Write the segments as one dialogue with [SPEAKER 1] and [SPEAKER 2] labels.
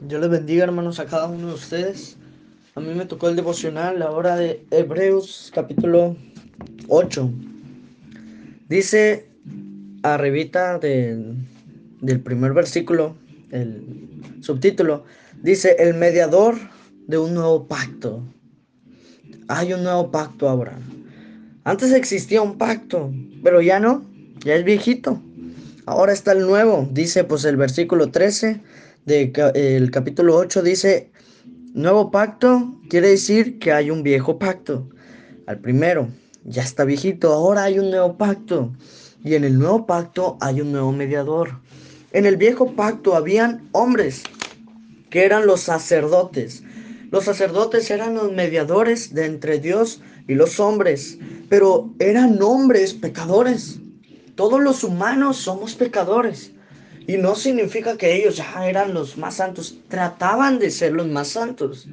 [SPEAKER 1] Dios les bendiga, hermanos, a cada uno de ustedes. A mí me tocó el devocional, la hora de Hebreos, capítulo 8. Dice arribita del, del primer versículo, el subtítulo, dice, el mediador de un nuevo pacto. Hay un nuevo pacto ahora. Antes existía un pacto, pero ya no, ya es viejito. Ahora está el nuevo, dice pues el versículo 13 del capítulo 8, dice, nuevo pacto quiere decir que hay un viejo pacto. Al primero, ya está viejito, ahora hay un nuevo pacto. Y en el nuevo pacto hay un nuevo mediador. En el viejo pacto habían hombres que eran los sacerdotes. Los sacerdotes eran los mediadores de entre Dios y los hombres, pero eran hombres pecadores. Todos los humanos somos pecadores. Y no significa que ellos ya eran los más santos, trataban de ser los más santos,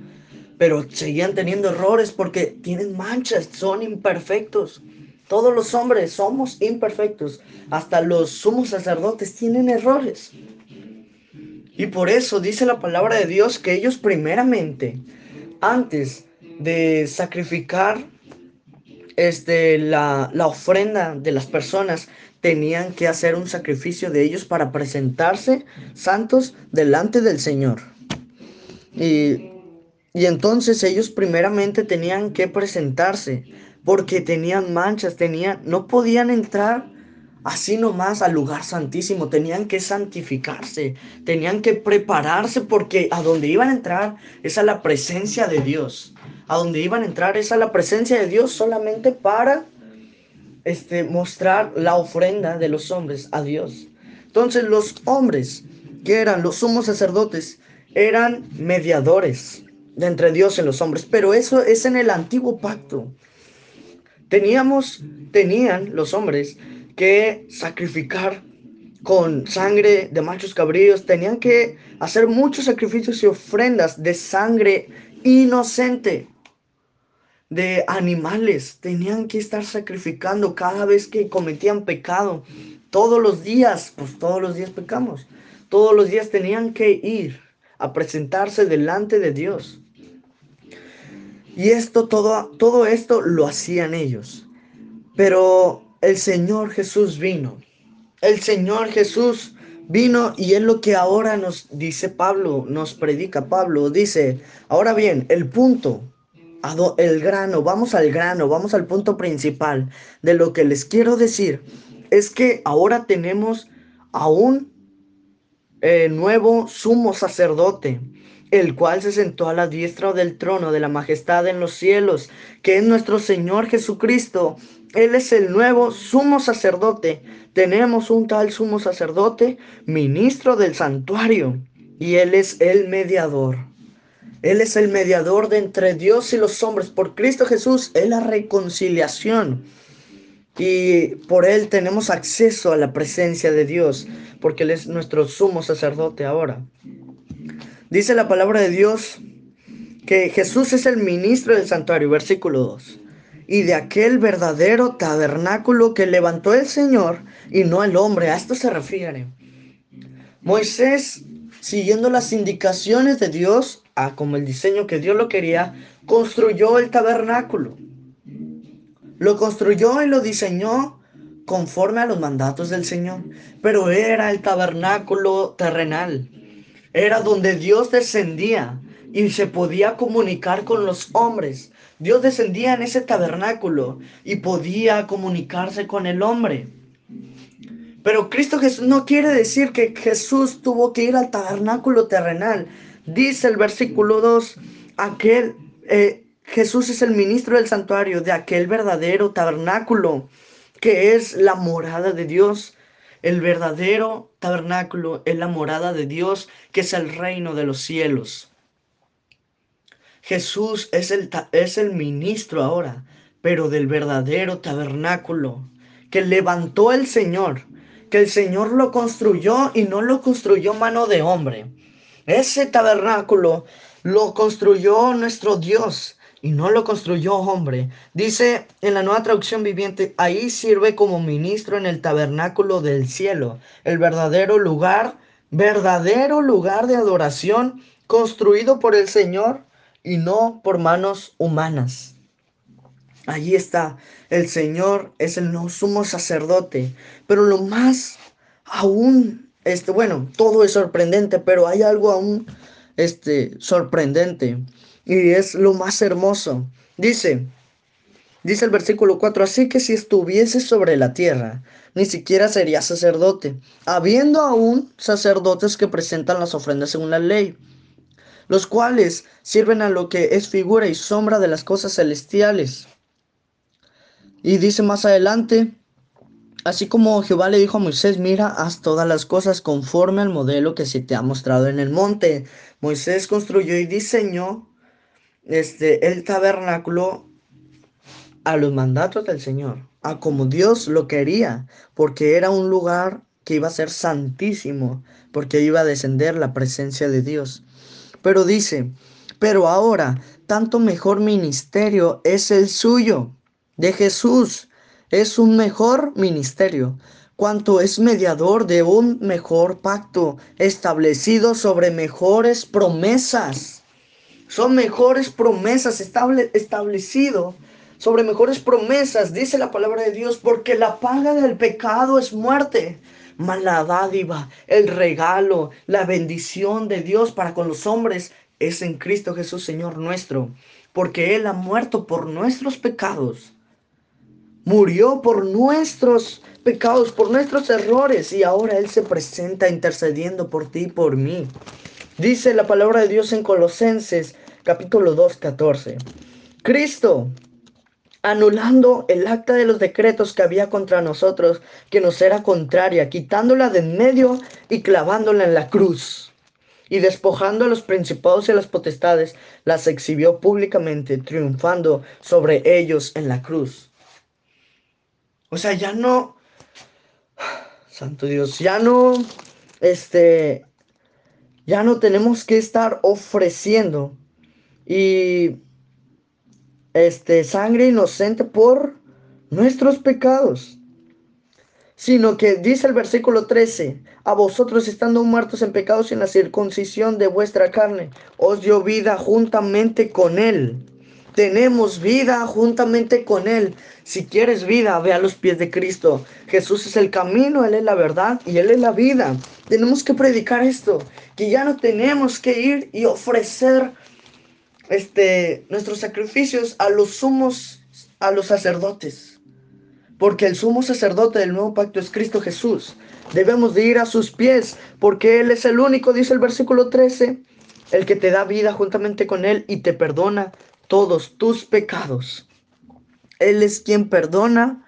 [SPEAKER 1] pero seguían teniendo errores porque tienen manchas, son imperfectos. Todos los hombres somos imperfectos, hasta los sumos sacerdotes tienen errores. Y por eso dice la palabra de Dios que ellos primeramente, antes de sacrificar este, la, la ofrenda de las personas, tenían que hacer un sacrificio de ellos para presentarse santos delante del Señor. Y, y entonces ellos primeramente tenían que presentarse porque tenían manchas, tenían, no podían entrar así nomás al lugar santísimo, tenían que santificarse, tenían que prepararse porque a donde iban a entrar es a la presencia de Dios. A donde iban a entrar es a la presencia de Dios solamente para este, mostrar la ofrenda de los hombres a Dios. Entonces los hombres, que eran los sumos sacerdotes, eran mediadores de entre Dios y los hombres, pero eso es en el antiguo pacto. Teníamos, tenían los hombres que sacrificar con sangre de machos cabríos, tenían que hacer muchos sacrificios y ofrendas de sangre inocente de animales. Tenían que estar sacrificando cada vez que cometían pecado. Todos los días, pues todos los días pecamos. Todos los días tenían que ir a presentarse delante de Dios. Y esto, todo, todo esto lo hacían ellos. Pero el Señor Jesús vino. El Señor Jesús vino y es lo que ahora nos dice Pablo, nos predica Pablo. Dice, ahora bien, el punto el grano, vamos al grano, vamos al punto principal de lo que les quiero decir. Es que ahora tenemos a un eh, nuevo sumo sacerdote, el cual se sentó a la diestra del trono de la majestad en los cielos, que es nuestro Señor Jesucristo. Él es el nuevo sumo sacerdote. Tenemos un tal sumo sacerdote, ministro del santuario, y Él es el mediador. Él es el mediador de entre Dios y los hombres. Por Cristo Jesús es la reconciliación. Y por Él tenemos acceso a la presencia de Dios, porque Él es nuestro sumo sacerdote ahora. Dice la palabra de Dios que Jesús es el ministro del santuario, versículo 2. Y de aquel verdadero tabernáculo que levantó el Señor y no el hombre. A esto se refiere. Moisés, siguiendo las indicaciones de Dios, como el diseño que Dios lo quería, construyó el tabernáculo. Lo construyó y lo diseñó conforme a los mandatos del Señor. Pero era el tabernáculo terrenal. Era donde Dios descendía y se podía comunicar con los hombres. Dios descendía en ese tabernáculo y podía comunicarse con el hombre. Pero Cristo Jesús no quiere decir que Jesús tuvo que ir al tabernáculo terrenal. Dice el versículo 2, aquel, eh, Jesús es el ministro del santuario de aquel verdadero tabernáculo que es la morada de Dios. El verdadero tabernáculo es la morada de Dios, que es el reino de los cielos. Jesús es el, es el ministro ahora, pero del verdadero tabernáculo que levantó el Señor, que el Señor lo construyó y no lo construyó mano de hombre. Ese tabernáculo lo construyó nuestro Dios y no lo construyó hombre. Dice en la nueva traducción viviente, ahí sirve como ministro en el tabernáculo del cielo, el verdadero lugar verdadero lugar de adoración construido por el Señor y no por manos humanas. Allí está, el Señor es el no sumo sacerdote, pero lo más aún, este, bueno, todo es sorprendente, pero hay algo aún, este, sorprendente y es lo más hermoso. Dice, dice el versículo 4, así que si estuviese sobre la tierra, ni siquiera sería sacerdote, habiendo aún sacerdotes que presentan las ofrendas según la ley los cuales sirven a lo que es figura y sombra de las cosas celestiales. Y dice más adelante, así como Jehová le dijo a Moisés, mira, haz todas las cosas conforme al modelo que se te ha mostrado en el monte. Moisés construyó y diseñó este, el tabernáculo a los mandatos del Señor, a como Dios lo quería, porque era un lugar que iba a ser santísimo, porque iba a descender la presencia de Dios. Pero dice, pero ahora tanto mejor ministerio es el suyo, de Jesús. Es un mejor ministerio, cuanto es mediador de un mejor pacto, establecido sobre mejores promesas. Son mejores promesas, estable, establecido sobre mejores promesas, dice la palabra de Dios, porque la paga del pecado es muerte mas la dádiva, el regalo, la bendición de Dios para con los hombres es en Cristo Jesús, Señor nuestro, porque Él ha muerto por nuestros pecados. Murió por nuestros pecados, por nuestros errores, y ahora Él se presenta intercediendo por ti y por mí. Dice la palabra de Dios en Colosenses capítulo 2, 14. Cristo anulando el acta de los decretos que había contra nosotros, que nos era contraria, quitándola de en medio y clavándola en la cruz. Y despojando a los principados y a las potestades, las exhibió públicamente, triunfando sobre ellos en la cruz. O sea, ya no, Santo Dios, ya no, este, ya no tenemos que estar ofreciendo y este, sangre inocente por nuestros pecados, sino que dice el versículo 13, a vosotros estando muertos en pecados y en la circuncisión de vuestra carne, os dio vida juntamente con él. Tenemos vida juntamente con Él. Si quieres vida, ve a los pies de Cristo. Jesús es el camino, Él es la verdad y Él es la vida. Tenemos que predicar esto, que ya no tenemos que ir y ofrecer este, nuestros sacrificios a los sumos, a los sacerdotes. Porque el sumo sacerdote del nuevo pacto es Cristo Jesús. Debemos de ir a sus pies, porque Él es el único, dice el versículo 13, el que te da vida juntamente con Él y te perdona todos tus pecados. Él es quien perdona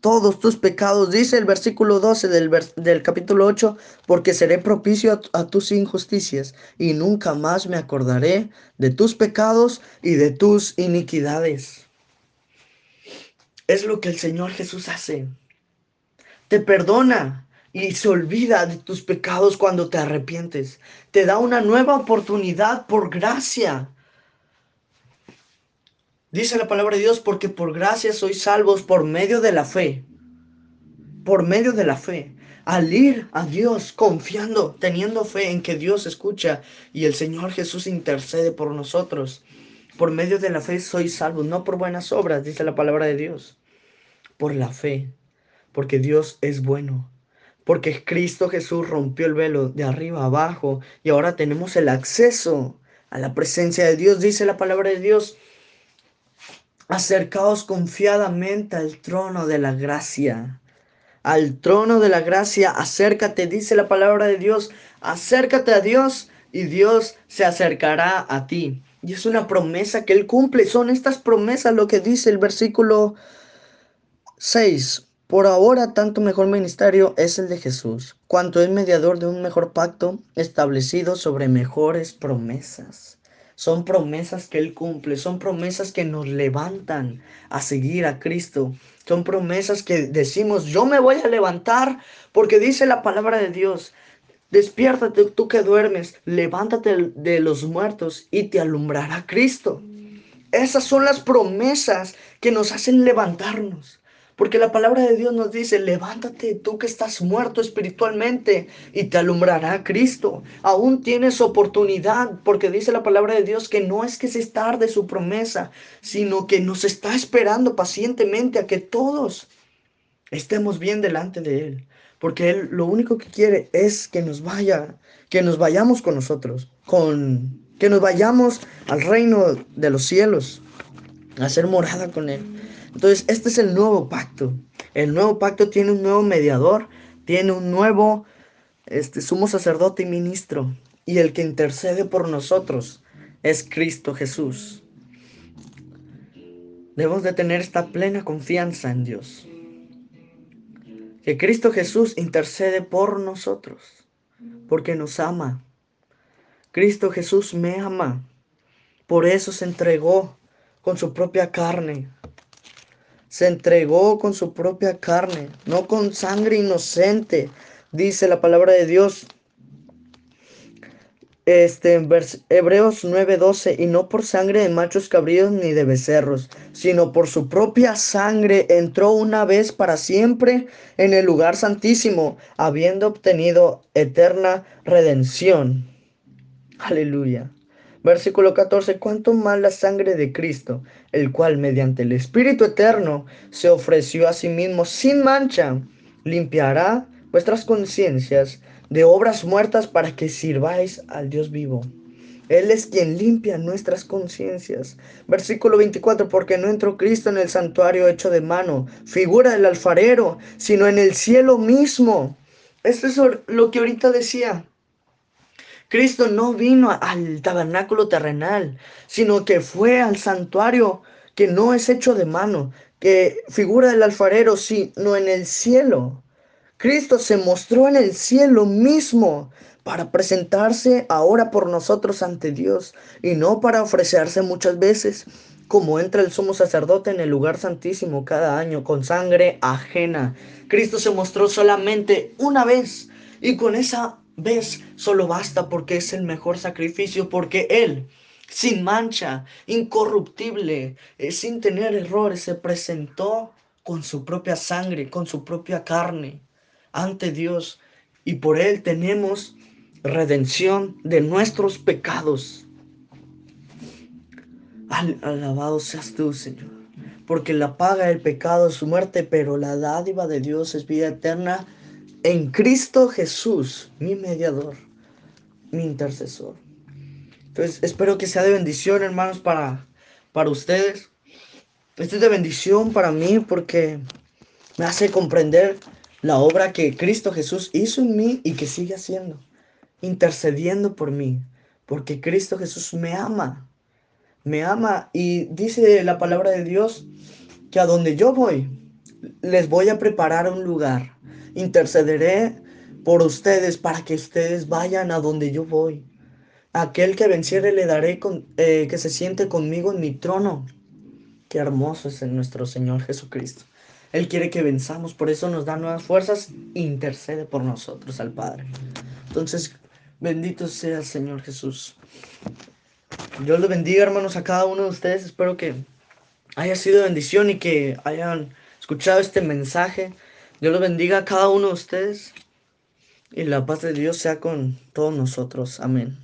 [SPEAKER 1] todos tus pecados, dice el versículo 12 del, del capítulo 8, porque seré propicio a, a, tus injusticias y nunca más me acordaré de tus pecados y de tus iniquidades. Es lo que el Señor Jesús hace. Te perdona y se olvida de tus pecados cuando te arrepientes. Te da una nueva oportunidad por gracia. Dice la palabra de Dios, porque por gracia sois salvos por medio de la fe. Por medio de la fe. Al ir a Dios confiando, teniendo fe en que Dios escucha y el Señor Jesús intercede por nosotros. Por medio de la fe sois salvos, no por buenas obras, dice la palabra de Dios. Por la fe. Porque Dios es bueno. Porque Cristo Jesús rompió el velo de arriba a abajo y ahora tenemos el acceso a la presencia de Dios, dice la palabra de Dios Acercaos confiadamente al trono de la gracia. Al trono de la gracia, acércate, dice la palabra de Dios, acércate a Dios y Dios se acercará a ti. Y es una promesa que Él cumple. Son estas promesas lo que dice el versículo 6. Por ahora, tanto mejor ministerio es el de Jesús, cuanto es mediador de un mejor pacto establecido sobre mejores promesas. Son promesas que Él cumple, son promesas que nos levantan a seguir a Cristo. Son promesas que decimos, yo me voy a levantar porque dice la palabra de Dios. Despiértate tú que duermes, levántate de los muertos y te alumbrará Cristo. Esas son las promesas que nos hacen levantarnos. Porque la palabra de Dios nos dice, levántate tú que estás muerto espiritualmente y te alumbrará Cristo. Aún tienes oportunidad, porque dice la palabra de Dios que no es que se tarde su promesa, sino que nos está esperando pacientemente a que todos estemos bien delante de Él. Porque Él lo único que quiere es que nos vaya, que nos vayamos con nosotros, con, que nos vayamos al reino de los cielos, a ser morada con Él. Entonces, este es el nuevo pacto. El nuevo pacto tiene un nuevo mediador, tiene un nuevo este, sumo sacerdote y ministro. Y el que intercede por nosotros es Cristo Jesús. Debemos de tener esta plena confianza en Dios. Que Cristo Jesús intercede por nosotros, porque nos ama. Cristo Jesús me ama. Por eso se entregó con su propia carne se entregó con su propia carne, no con sangre inocente, dice la palabra de Dios. Este, en Hebreos 9:12, y no por sangre de machos cabríos ni de becerros, sino por su propia sangre entró una vez para siempre en el lugar santísimo, habiendo obtenido eterna redención. Aleluya. Versículo 14, cuánto más la sangre de Cristo, el cual mediante el Espíritu Eterno se ofreció a sí mismo sin mancha, limpiará vuestras conciencias de obras muertas para que sirváis al Dios vivo. Él es quien limpia nuestras conciencias. Versículo 24, porque no entró Cristo en el santuario hecho de mano, figura del alfarero, sino en el cielo mismo. Esto es lo que ahorita decía. Cristo no vino al tabernáculo terrenal, sino que fue al santuario que no es hecho de mano, que figura del alfarero, sino en el cielo. Cristo se mostró en el cielo mismo para presentarse ahora por nosotros ante Dios y no para ofrecerse muchas veces, como entra el sumo sacerdote en el lugar santísimo cada año con sangre ajena. Cristo se mostró solamente una vez y con esa ves, solo basta porque es el mejor sacrificio, porque Él, sin mancha, incorruptible, eh, sin tener errores, se presentó con su propia sangre, con su propia carne ante Dios. Y por Él tenemos redención de nuestros pecados. alabado seas tú, Señor. Porque la paga del pecado es su muerte, pero la dádiva de Dios es vida eterna en Cristo Jesús, mi mediador, mi intercesor. Entonces, espero que sea de bendición, hermanos, para, para ustedes. Esto es de bendición para mí porque me hace comprender la obra que Cristo Jesús hizo en mí y que sigue haciendo, intercediendo por mí, porque Cristo Jesús me ama, me ama y dice la palabra de Dios que a donde yo voy, les voy a preparar un lugar Intercederé por ustedes para que ustedes vayan a donde yo voy. Aquel que venciere le daré con, eh, que se siente conmigo en mi trono. Qué hermoso es nuestro Señor Jesucristo. Él quiere que venzamos, por eso nos da nuevas fuerzas, intercede por nosotros al Padre. Entonces, bendito sea el Señor Jesús. Dios le bendiga, hermanos, a cada uno de ustedes. Espero que haya sido bendición y que hayan escuchado este mensaje. Dios los bendiga a cada uno de ustedes y la paz de Dios sea con todos nosotros. Amén.